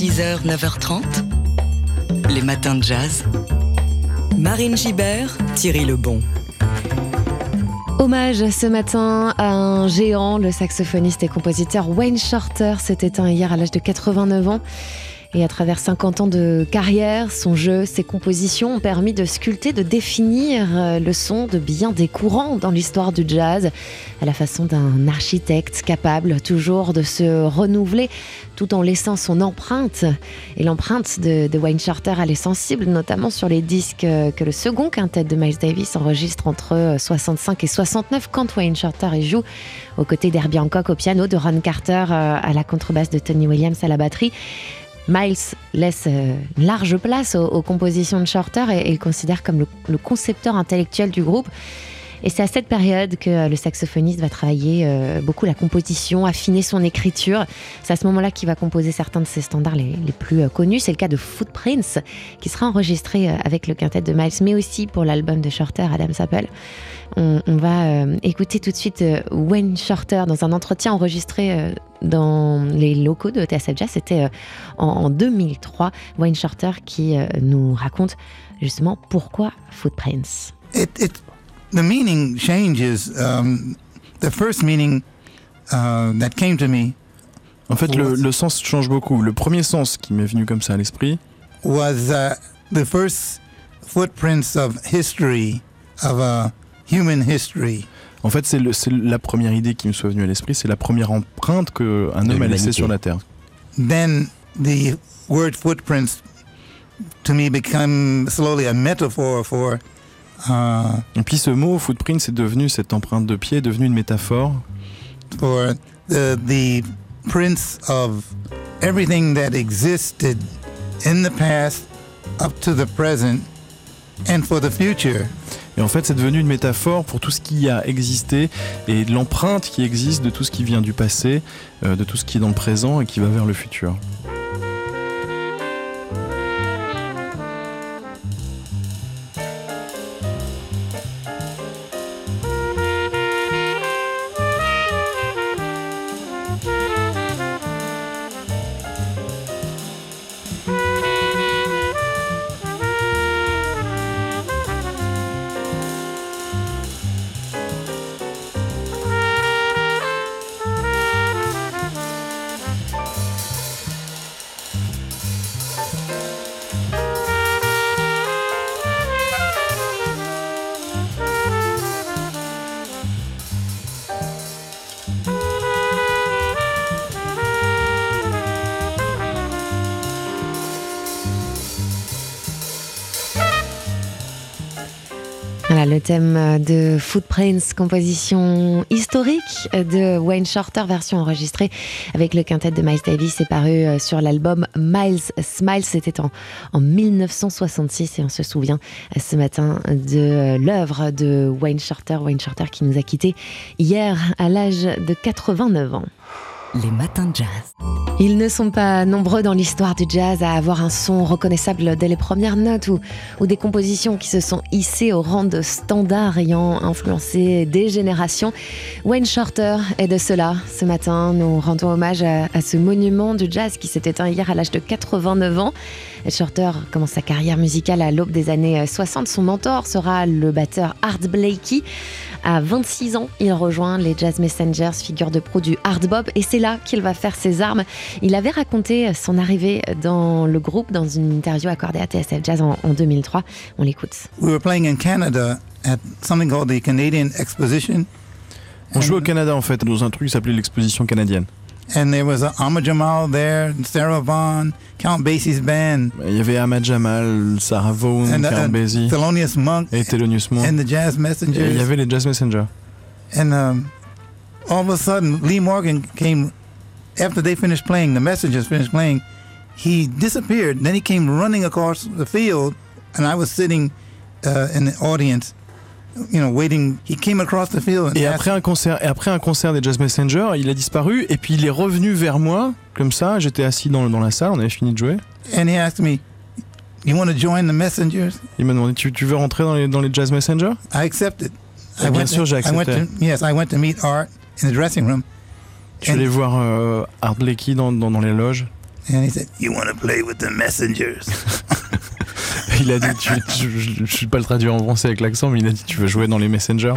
6h, 9h30, les matins de jazz. Marine Gibert, Thierry Lebon. Hommage ce matin à un géant, le saxophoniste et compositeur Wayne Shorter s'est éteint hier à l'âge de 89 ans. Et à travers 50 ans de carrière, son jeu, ses compositions ont permis de sculpter, de définir euh, le son de bien des courants dans l'histoire du jazz, à la façon d'un architecte capable toujours de se renouveler tout en laissant son empreinte. Et l'empreinte de, Wayne Shorter, elle est sensible, notamment sur les disques euh, que le second quintet de Miles Davis enregistre entre 65 euh, et 69 quand Wayne Shorter y joue aux côtés d'Herbie Hancock au piano, de Ron Carter à la contrebasse, de Tony Williams à la batterie. Miles laisse euh, une large place aux, compositions de Shorter et, il considère comme le, concepteur intellectuel du groupe. Et c'est à cette période que euh, le saxophoniste va travailler euh, beaucoup la composition, affiner son écriture. C'est à ce moment-là qu'il va composer certains de ses standards les, plus connus. C'est le cas de Footprints, qui sera enregistré avec le quintet de Miles, mais aussi pour l'album de Shorter, Adam Sappel. On, va écouter tout de suite Wayne Shorter dans un entretien enregistré dans les locaux de TSF Jazz. C'était euh, en, 2003. Wayne Shorter qui euh, nous raconte justement pourquoi Footprints. The meaning changes. Um, the first meaning uh, that came to me. En fait, le, le, sens change beaucoup. Le premier sens qui m'est venu comme ça à l'esprit was uh, the first footprints of history, of a human history. En fait, c'est la première idée qui me soit venue à l'esprit, c'est la première empreinte qu'un homme a laissée sur la Terre. Then the word footprints to me become slowly a metaphor for uh, Et puis ce mot footprint, c'est devenu cette empreinte de pied, est devenu une métaphore for the, the prints of everything that existed in the past up to the present and for the future. Et en fait, c'est devenu une métaphore pour tout ce qui a existé et l'empreinte qui existe de tout ce qui vient du passé, euh, de tout ce qui est dans le présent et qui va vers le futur. Le thème de Footprints, composition historique de Wayne Shorter, version enregistrée avec le quintet de Miles Davis, est paru euh, sur l'album Miles Smiles. C'était en, en 1966 et on se souvient euh, ce matin de euh, l'œuvre de Wayne Shorter, Wayne Shorter qui nous a quittés hier à l'âge de 89 ans. Les matins de jazz. Ils ne sont pas nombreux dans l'histoire du jazz à avoir un son reconnaissable dès les premières notes ou, des compositions qui se sont hissées au rang de standard ayant influencé des générations. Wayne Shorter est de cela. Ce matin, nous rendons hommage à, à ce monument du jazz qui s'est éteint hier à l'âge de 89 ans. Shorter commence sa carrière musicale à l'aube des années 60. Son mentor sera le batteur Art Blakey. À 26 ans, il rejoint les Jazz Messengers, figure de pro du hard bop, et c'est là qu'il va faire ses armes. Il avait raconté son arrivée dans le groupe dans une interview accordée à TSF Jazz en, 2003. On l'écoute. We were playing in Canada at something called the Canadian Exposition. On jouait au Canada en fait, dans un truc qui s'appelait l'exposition canadienne. And there was Ahmad Jamal there, Sarah Vaughan, Count Basie's band. Il y avait Ahmad Jamal, Sarah Vaughan, and, uh, Count Basie. Thelonious Monk. Et Thelonious Monk. And the Jazz Messengers. Et il y avait les Jazz Messengers. And um, all of a sudden, Lee Morgan came, after they finished playing, the Messengers finished playing, he disappeared. Then he came running across the field, and I was sitting uh, in the audience. Et après un concert, et après un concert des Jazz Messenger, il a disparu et puis il est revenu vers moi comme ça. J'étais assis dans, dans la salle, on avait fini de jouer. And he asked me, "You want to join the Messengers?" Il m'a demandé, tu, tu, veux rentrer dans les dans les Jazz Messenger? I accepted. I bien sûr, j'ai accepté. yes, I went to meet Art in the dressing room. Je suis allé voir euh, Art Blakey dans, dans, dans les loges? And he said, You want to play with the messengers? il a dit, tu, je ne suis pas le traduire en français avec l'accent, mais il a dit, tu veux jouer dans les messengers?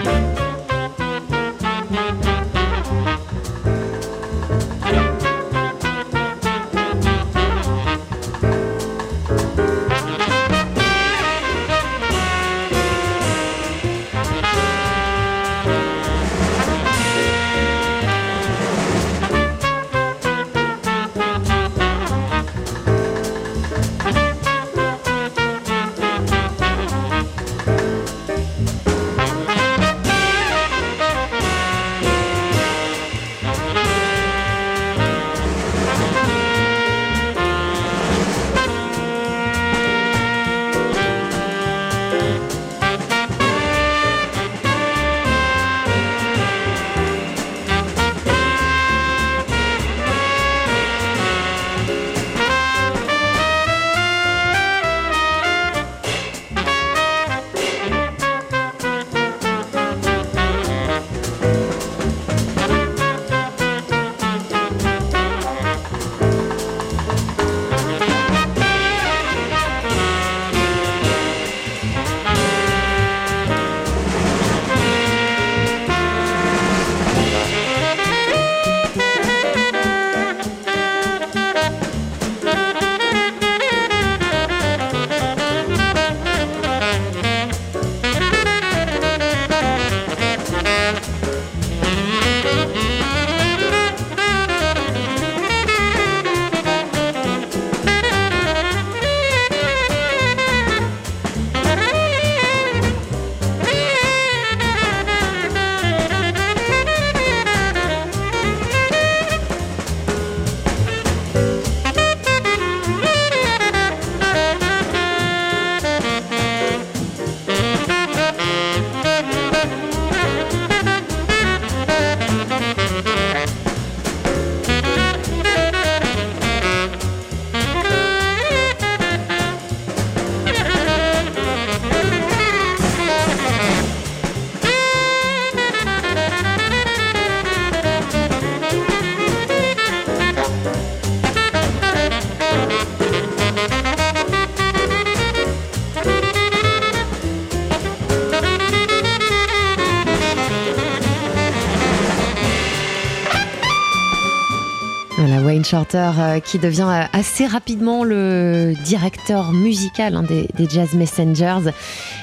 Euh, qui devient euh, assez rapidement le directeur musical hein, des, Jazz Messengers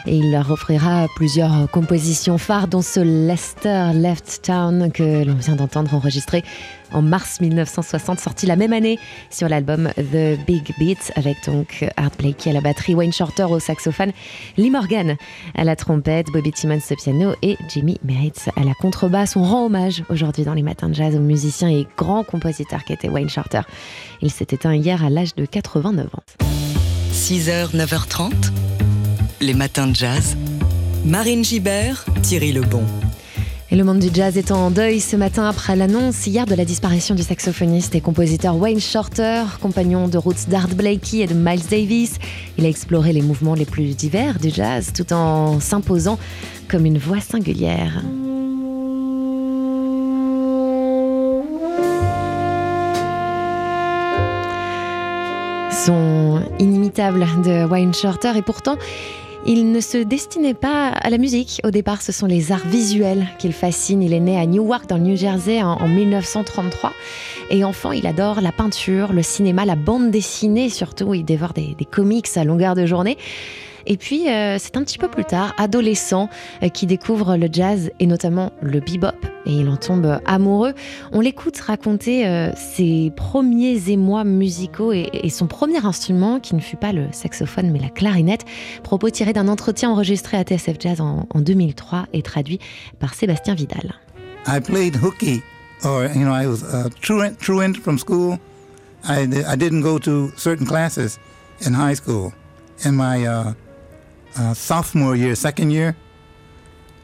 et il leur offrira plusieurs compositions phares dont ce Lester Left Town que l'on vient d'entendre enregistrer en mars 1960, sorti la même année sur l'album The Big Beat avec donc Art Blakey à la batterie, Wayne Shorter au saxophone, Lee Morgan à la trompette, Bobby Timmons au piano et Jimmy Merritt à la contrebasse. On rend hommage aujourd'hui dans les matins de jazz au musicien et grand compositeur qui était Wayne Shorter. Il s'est éteint hier à l'âge de 89 ans. 6h, 9h30, les matins de jazz. Marine Gibert, Thierry Lebon. Et le monde du jazz est en deuil ce matin après l'annonce hier de la disparition du saxophoniste et compositeur Wayne Shorter, compagnon de roots d'Art Blakey et de Miles Davis. Il a exploré les mouvements les plus divers du jazz tout en s'imposant comme une voix singulière. Son inimitable de Wayne Shorter et pourtant il ne se destinait pas à la musique. Au départ, ce sont les arts visuels qu'il fascine. Il est né à Newark, dans le New Jersey, en, 1933. Et enfant, il adore la peinture, le cinéma, la bande dessinée surtout. Il dévore des comics à longueur de journée. Et puis, euh, c'est un petit peu plus tard, adolescent, euh, qui découvre le jazz et notamment le bebop. Et il en tombe amoureux. On l'écoute raconter euh, ses premiers émois musicaux et, son premier instrument, qui ne fut pas le saxophone mais la clarinette. Propos tirés d'un entretien enregistré à TSF Jazz en, 2003 et traduit par Sébastien Vidal. I played hooky, or you know, I was a truant, truant from school. I, I didn't go to certain classes in high school. In my uh, uh, sophomore year, second year,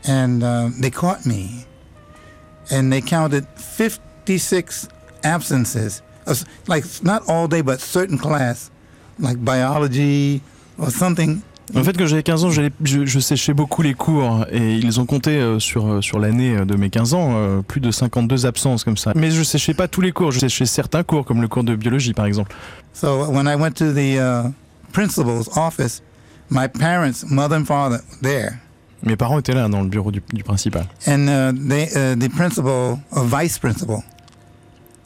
and uh, they caught me, and they counted 56 absences, like not all day, but certain class, like biology or something. En fait, quand j'avais 15 ans, je, je séchais beaucoup les cours et ils ont compté euh, sur, euh, sur l'année de mes 15 ans euh, plus de 52 absences comme ça. Mais je séchais pas tous les cours, je séchais certains cours, comme le cours de biologie par exemple. So when I went to the uh, principal's office, my parents, mother and father, there, Mes parents étaient là dans le bureau du, du principal. and uh, they, uh, the principal, or vice principal,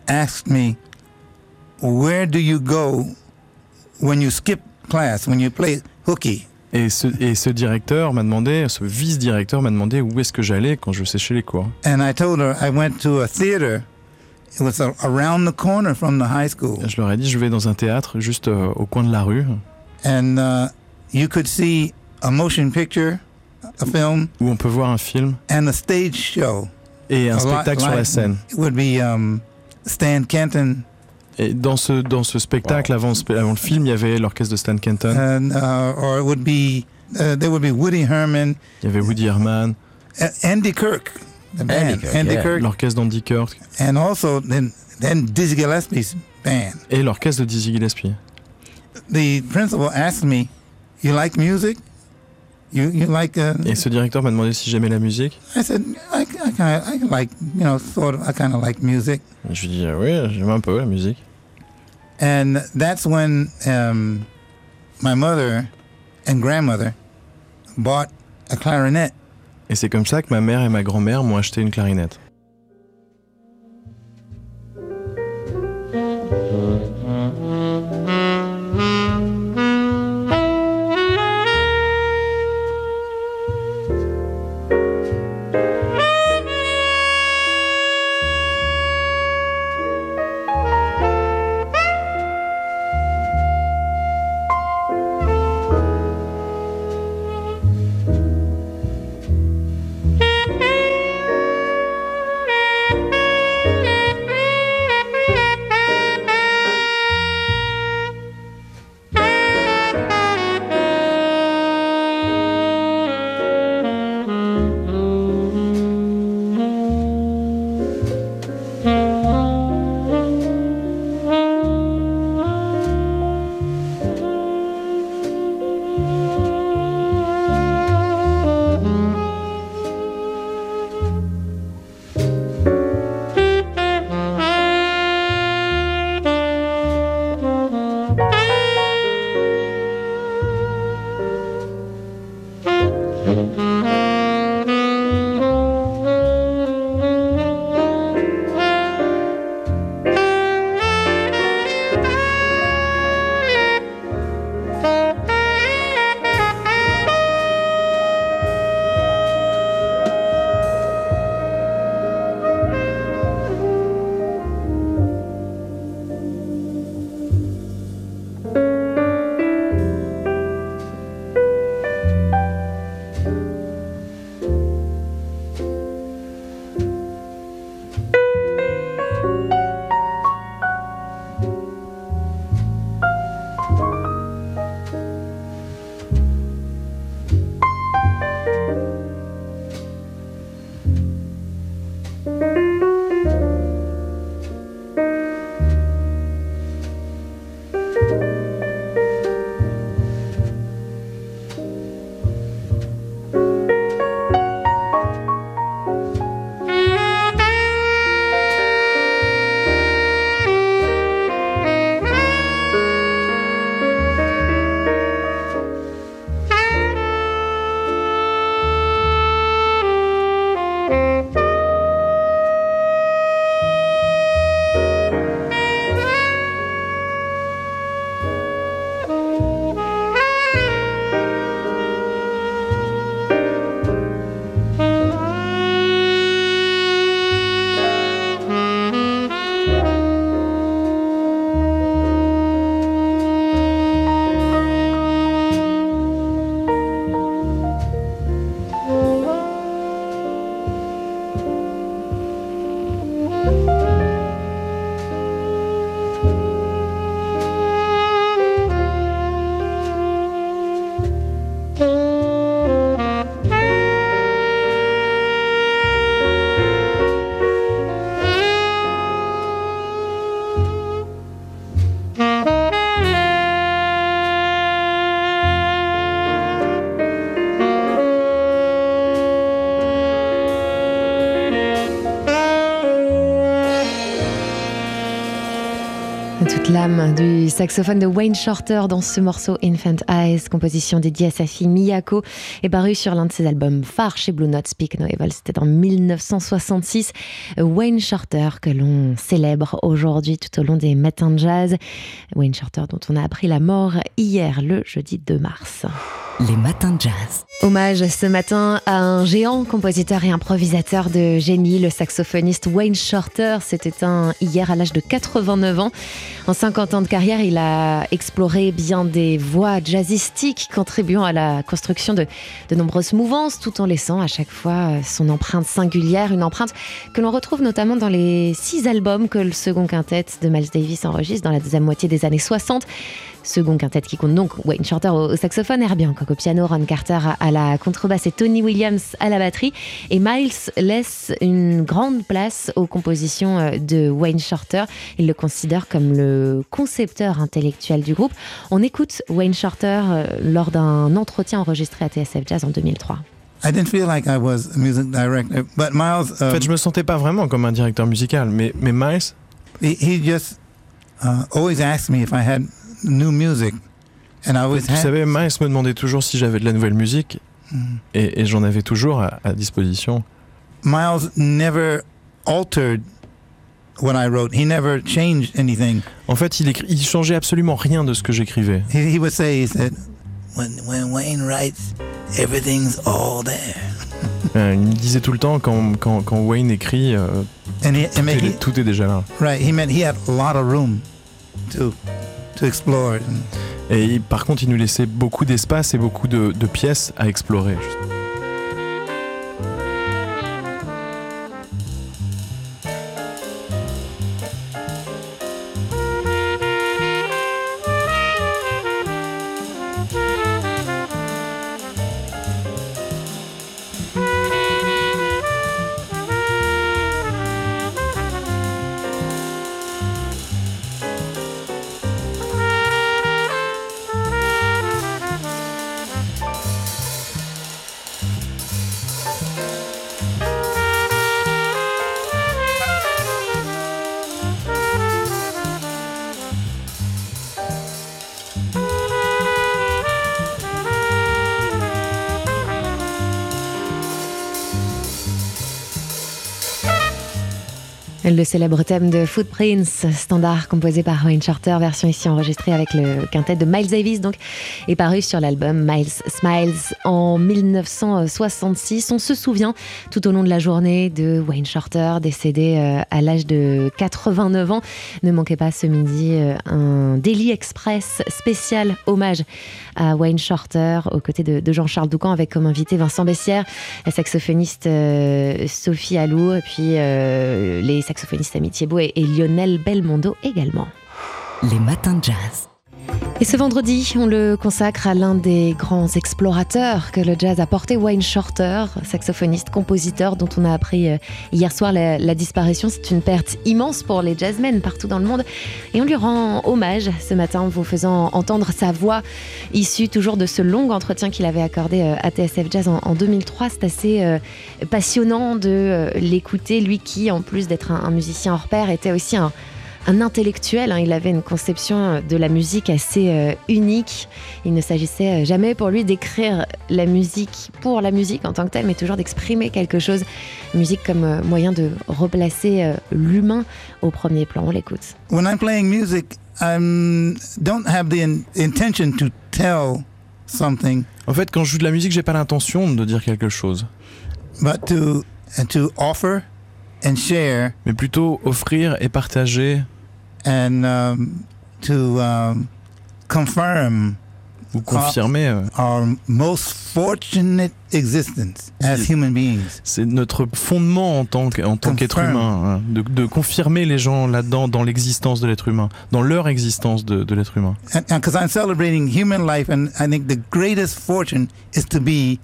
asked me, "Where do you go when you skip class, when you play hooky?" Et ce, et ce directeur m'a demandé, ce vice-directeur m'a demandé où est-ce que j'allais quand je séchais les cours. And I told her I went to a theater. It was around the corner from the high school, Je leur ai dit, je vais dans un théâtre juste euh, au coin de la rue and uh, you could see a motion picture, a film, où on peut voir un film and a stage show. et un A spectacle sur la live- scène. It would be um, Stan Kenton Et dans ce, dans ce spectacle, avant, le spe- avant le film, il y avait l'orchestre de Stan Kenton, and uh, or it would be uh, there would be Woody Herman, il y avait Woody Herman, uh, Andy Kirk, the band, Andy Kirk, yeah. Kirk, l'orchestre d'Andy Kirk and also then then Dizzy Gillespie's band. et l'orchestre de Dizzy Gillespie. The principal asked me, "You like music? You you like?" Uh, Et ce directeur m'a demandé si j'aimais la musique. I said, "I, I kind of I like you know sort of I kind of like music." Et je lui ai dit, ah oui, j'aime un peu la musique. And that's when um, my mother and grandmother bought a clarinet. Et c'est comme ça que ma mère et ma grand-mère m'ont acheté une clarinette. l'âme du saxophone de Wayne Shorter dans ce morceau Infant Eyes, composition dédiée à sa fille Miyako, est paru sur l'un de ses albums phares chez Blue Note, Speak No Evil. C'était en 1966. Wayne Shorter que l'on célèbre aujourd'hui tout au long des matins de jazz. Wayne Shorter dont on a appris la mort hier, le jeudi 2 mars. Les matins jazz. Hommage ce matin à un géant compositeur et improvisateur de génie, le saxophoniste Wayne Shorter. C'était un hier à l'âge de 89 ans. En 50 ans de carrière, il a exploré bien des voies jazzistiques, contribuant à la construction de, de nombreuses mouvances, tout en laissant à chaque fois son empreinte singulière, une empreinte que l'on retrouve notamment dans les six albums que le second quintet de Miles Davis enregistre dans la deuxième moitié des années 60. Second quintet qui compte donc Wayne Shorter au, saxophone, Herbie Hancock au piano, Ron Carter à la contrebasse et Tony Williams à la batterie. Et Miles laisse une grande place aux compositions euh, de Wayne Shorter. Il le considère comme le concepteur intellectuel du groupe. On écoute Wayne Shorter euh, lors d'un entretien enregistré à TSF Jazz en 2003. I didn't feel like I was a music director, but Miles. en fait, je me sentais pas vraiment comme un directeur musical, mais, mais Miles. He, he just uh, always asked me if I had new music. And I always Vous savez, Miles me demandait toujours si j'avais de la nouvelle musique, Mm. et, et j'en avais toujours à, à disposition. Miles never altered what I wrote. He never changed anything. En fait, il, écrit, il changeait absolument rien de ce que j'écrivais. He, he would say, he said, when, when Wayne writes, everything's all there. Euh, il me disait tout le temps, quand, quand, quand Wayne écrit, euh, And he, tout, mean, he, est, tout est déjà là. right, he meant he had a lot of room to, Et par contre, il nous laissait beaucoup d'espace et beaucoup de pièces à explorer. Le célèbre thème de Footprints, standard composé par Wayne Shorter, version ici enregistrée avec le quintet de Miles Davis, donc, est paru sur l'album Miles Smiles en 1966. On se souvient tout au long de la journée de Wayne Shorter, décédé euh, à l'âge de 89 ans. Ne manquez pas ce midi euh, un Daily Express spécial hommage à Wayne Shorter aux côtés de, Jean-Charles Doucan avec comme invité Vincent Bessière, la saxophoniste euh, Sophie Allou et puis les saxophonistes Ami Thiebaud et, et Lionel Belmondo également. Les matins de jazz. Et ce vendredi, on le consacre à l'un des grands explorateurs que le jazz a porté, Wayne Shorter, saxophoniste, compositeur, dont on a appris euh, hier soir la, disparition. C'est une perte immense pour les jazzmen partout dans le monde. Et on lui rend hommage ce matin en vous faisant entendre sa voix issue toujours de ce long entretien qu'il avait accordé euh, à TSF Jazz en, en 2003. C'est assez euh, passionnant de l'écouter, lui qui, en plus d'être un, un musicien hors pair, était aussi un un intellectuel. hein. Il avait une conception de la musique assez euh, unique. Il ne s'agissait euh, jamais pour lui d'écrire la musique pour la musique en tant que telle, mais toujours d'exprimer quelque chose. Musique comme euh, moyen de replacer euh, l'humain au premier plan. On l'écoute. When I'm playing music, I don't have the in- intention to tell something, En fait, quand je joue de la musique, j'ai pas l'intention de dire quelque chose, but to and to offer and share mais plutôt offrir et partager and um, to um, confirm ou confirmer. euh, our most fortunate existence as human beings. C'est notre fondement en tant qu'être humain, hein, de, de confirmer les gens là-dedans, dans l'existence de l'être humain, dans leur existence de, de l'être humain. Because I'm celebrating human life, and I think the greatest fortune is to be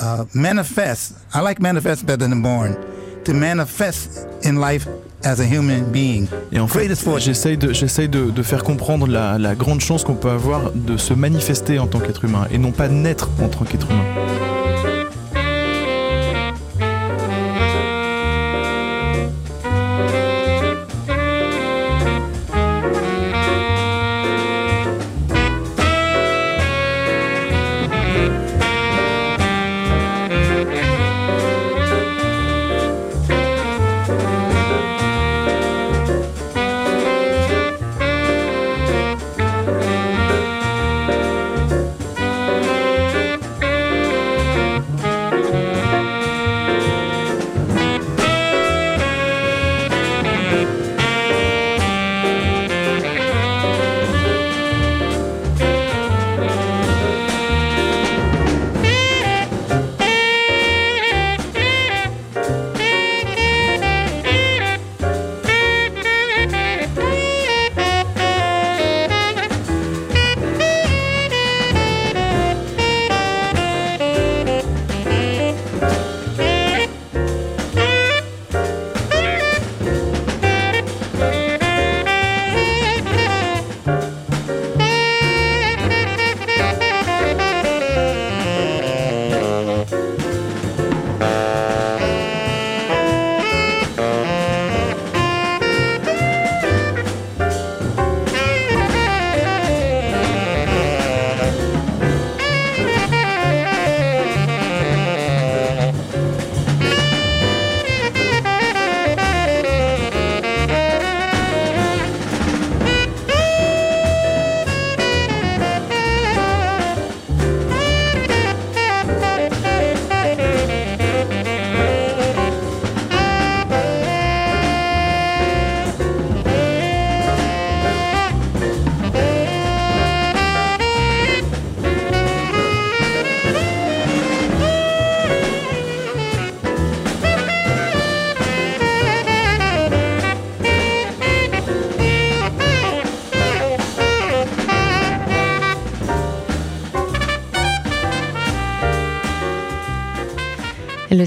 uh, manifest. I like manifest better than born. To manifest in life as a human being. Et en fait, j'essaye de, j'essaye de, de faire comprendre la, la grande chance qu'on peut avoir de se manifester en tant qu'être humain et non pas naître en tant qu'être humain.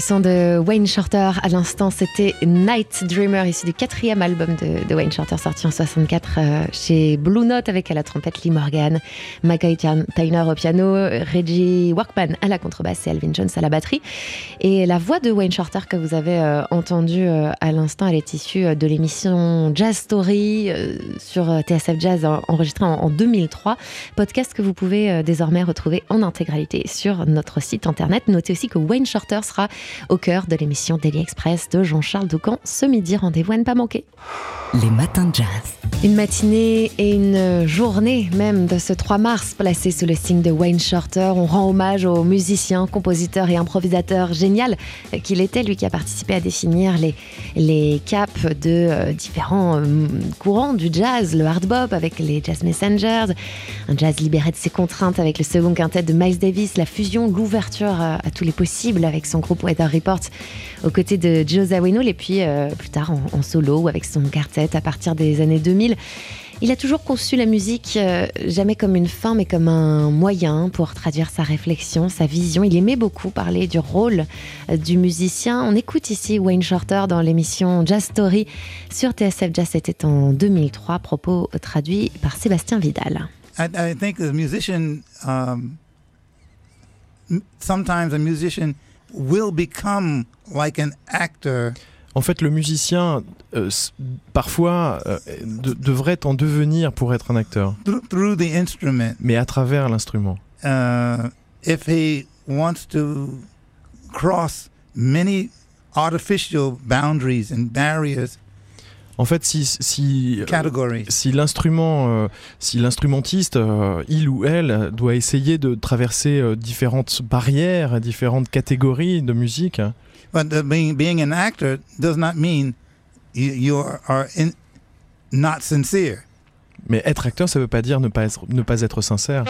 De Wayne Shorter à l'instant, c'était Night Dreamer, issu du quatrième album de, Wayne Shorter, sorti en 64 euh, chez Blue Note, avec à la trompette Lee Morgan, Mackay Tyner au piano, Reggie Workman à la contrebasse et Alvin Jones à la batterie. Et la voix de Wayne Shorter que vous avez euh, entendue euh, à l'instant, elle est issue de l'émission Jazz Story sur TSF Jazz, enregistrée en, en 2003. Podcast que vous pouvez désormais retrouver en intégralité sur notre site internet. Notez aussi que Wayne Shorter sera au cœur de l'émission Daily Express de Jean-Charles Doucan ce midi. Rendez-vous à ne pas manquer. Les matins de jazz. Une matinée et une journée même de ce 3 mars placé sous le signe de Wayne Shorter. On rend hommage au musicien, compositeur et improvisateur génial qu'il était, lui qui a participé à définir les, les caps de euh, différents euh, courants du jazz, le hard bop avec les Jazz Messengers, un jazz libéré de ses contraintes avec le second quintet de Miles Davis, la fusion, l'ouverture à, tous les possibles avec son groupe Weather Report aux côtés de Joe Zawinul et puis euh, plus tard en, solo ou avec son quartet à partir des années 2000. Il a toujours conçu la musique euh, jamais comme une fin, mais comme un moyen pour traduire sa réflexion, sa vision. Il aimait beaucoup parler du rôle euh, du musicien. On écoute ici Wayne Shorter dans l'émission Jazz Story sur TSF Jazz. C'était en 2003, propos traduits par Sébastien Vidal. I, think a musician, um, sometimes a musician will become like an actor. En fait, le musicien, euh, parfois, euh, devrait en devenir pour être un acteur. Through, the instrument. Mais à travers l'instrument. Uh, if he wants to cross many artificial boundaries and barriers, en fait, si si, euh, si l'instrument, si l'instrumentiste, il ou elle, doit essayer de traverser différentes barrières, différentes catégories de musique, But the being, being an actor does not mean you, you are, are in, not sincere. Mais être acteur, ça veut pas dire ne pas être, ne pas être sincère.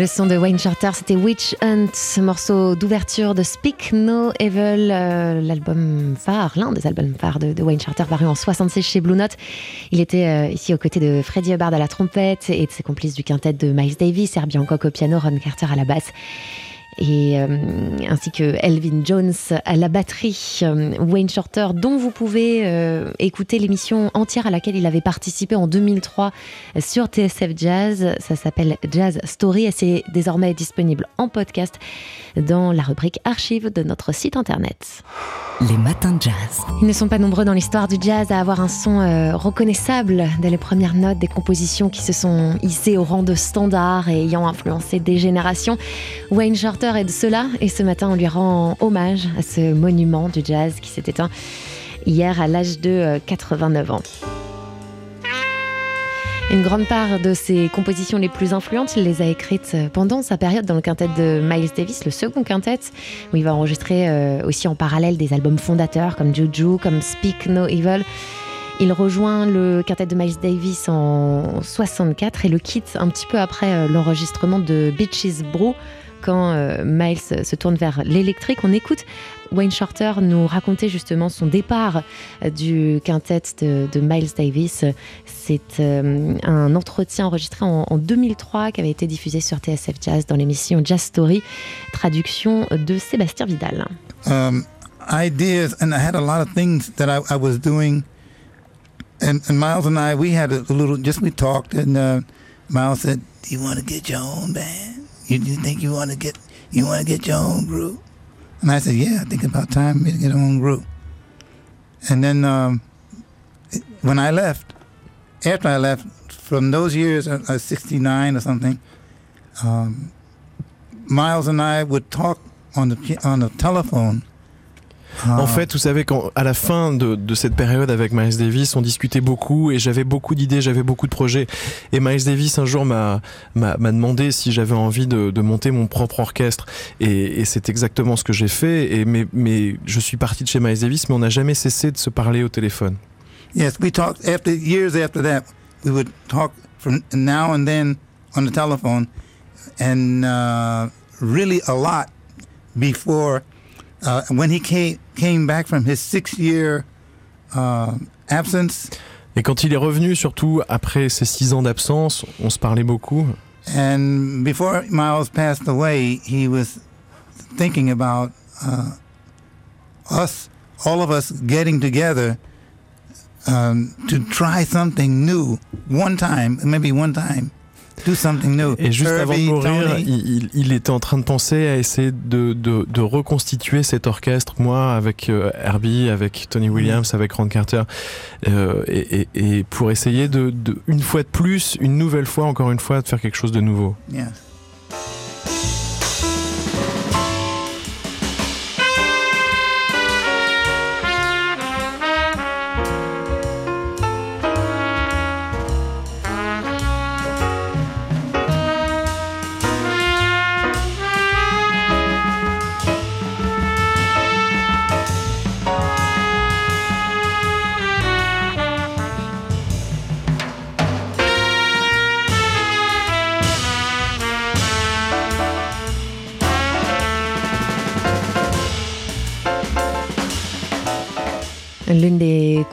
Le son de Wayne Shorter, c'était Witch Hunt, morceau d'ouverture de Speak No Evil, euh, l'album phare, l'un des albums phares de, Wayne Shorter, paru en 66 chez Blue Note. Il était euh, ici aux côtés de Freddie Hubbard à la trompette et de ses complices du quintet de Miles Davis, Herbie Hancock au piano, Ron Carter à la basse et euh, ainsi que Elvin Jones à la batterie. Euh, Wayne Shorter, dont vous pouvez euh, écouter l'émission entière à laquelle il avait participé en 2003 sur TSF Jazz. Ça s'appelle Jazz Story et c'est désormais disponible en podcast dans la rubrique archives de notre site internet. Les matins de jazz. Ils ne sont pas nombreux dans l'histoire du jazz à avoir un son reconnaissable dès les premières notes des compositions qui se sont hissées au rang de standard et ayant influencé des générations. Wayne Shorter et de cela. Et ce matin, on lui rend hommage à ce monument du jazz qui s'est éteint hier à l'âge de 89 euh, ans. Une grande part de ses compositions les plus influentes, il les a écrites euh, pendant sa période dans le quintet de Miles Davis, le second quintet, où il va enregistrer euh, aussi en parallèle des albums fondateurs comme Juju, comme Speak No Evil. Il rejoint le quintet de Miles Davis en 64 et le quitte un petit peu après l'enregistrement de Beaches Brew quand euh, Miles se tourne vers l'électrique. On écoute Wayne Shorter nous raconter justement son départ euh, du quintet de, Miles Davis. C'est euh, un entretien enregistré en, 2003 qui avait été diffusé sur TSF Jazz dans l'émission Jazz Story, traduction de Sébastien Vidal. Um, ideas, and I had a lot of things that I, I was doing. And, and, Miles and I, we had a, little, just we talked, and uh, Miles said, Do you want to get your own band? You, you think you want to get you want to get your own group? And I said, Yeah, I think about time me to get my own group. And then um, when I left, after I left, from those years, I was 69 or something, um, Miles and I would talk on the on the telephone En ah. fait, vous savez, quand, à la fin de, de, cette période avec Miles Davis, on discutait beaucoup et j'avais beaucoup d'idées, j'avais beaucoup de projets. Et Miles Davis, un jour, m'a demandé si j'avais envie de, de, monter mon propre orchestre. Et, et c'est exactement ce que j'ai fait. Et, mais, mais je suis parti de chez Miles Davis, mais on n'a jamais cessé de se parler au téléphone. Yes, we talked after years after that. We would talk from now and then on the telephone, and uh, really a lot before uh, when he came, came back from his six-year uh, absence. Et quand il est revenu, surtout après ces six ans d'absence, on se parlait beaucoup. And before Miles passed away, he was thinking about uh, us, all of us getting together um, to try something new one time, maybe one time. Et juste avant de mourir, il, était en train de penser à essayer de, reconstituer cet orchestre, moi, avec euh, Herbie, avec Tony Williams, avec Ron Carter, euh, et, pour essayer de, une fois de plus, une nouvelle fois, encore une fois, de faire quelque chose de nouveau.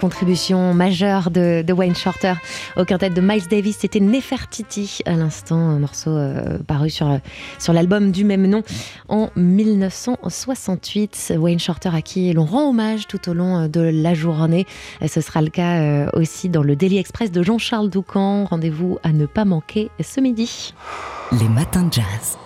Des contributions majeures de, Wayne Shorter au quintet de Miles Davis, c'était Nefertiti, à l'instant, morceau euh, paru sur, sur l'album du même nom en 1968. Wayne Shorter à qui l'on rend hommage tout au long euh, de la journée. Ce sera le cas euh, aussi dans le Daily Express de Jean-Charles Doucan. Rendez-vous à ne pas manquer ce midi. Les matins de jazz.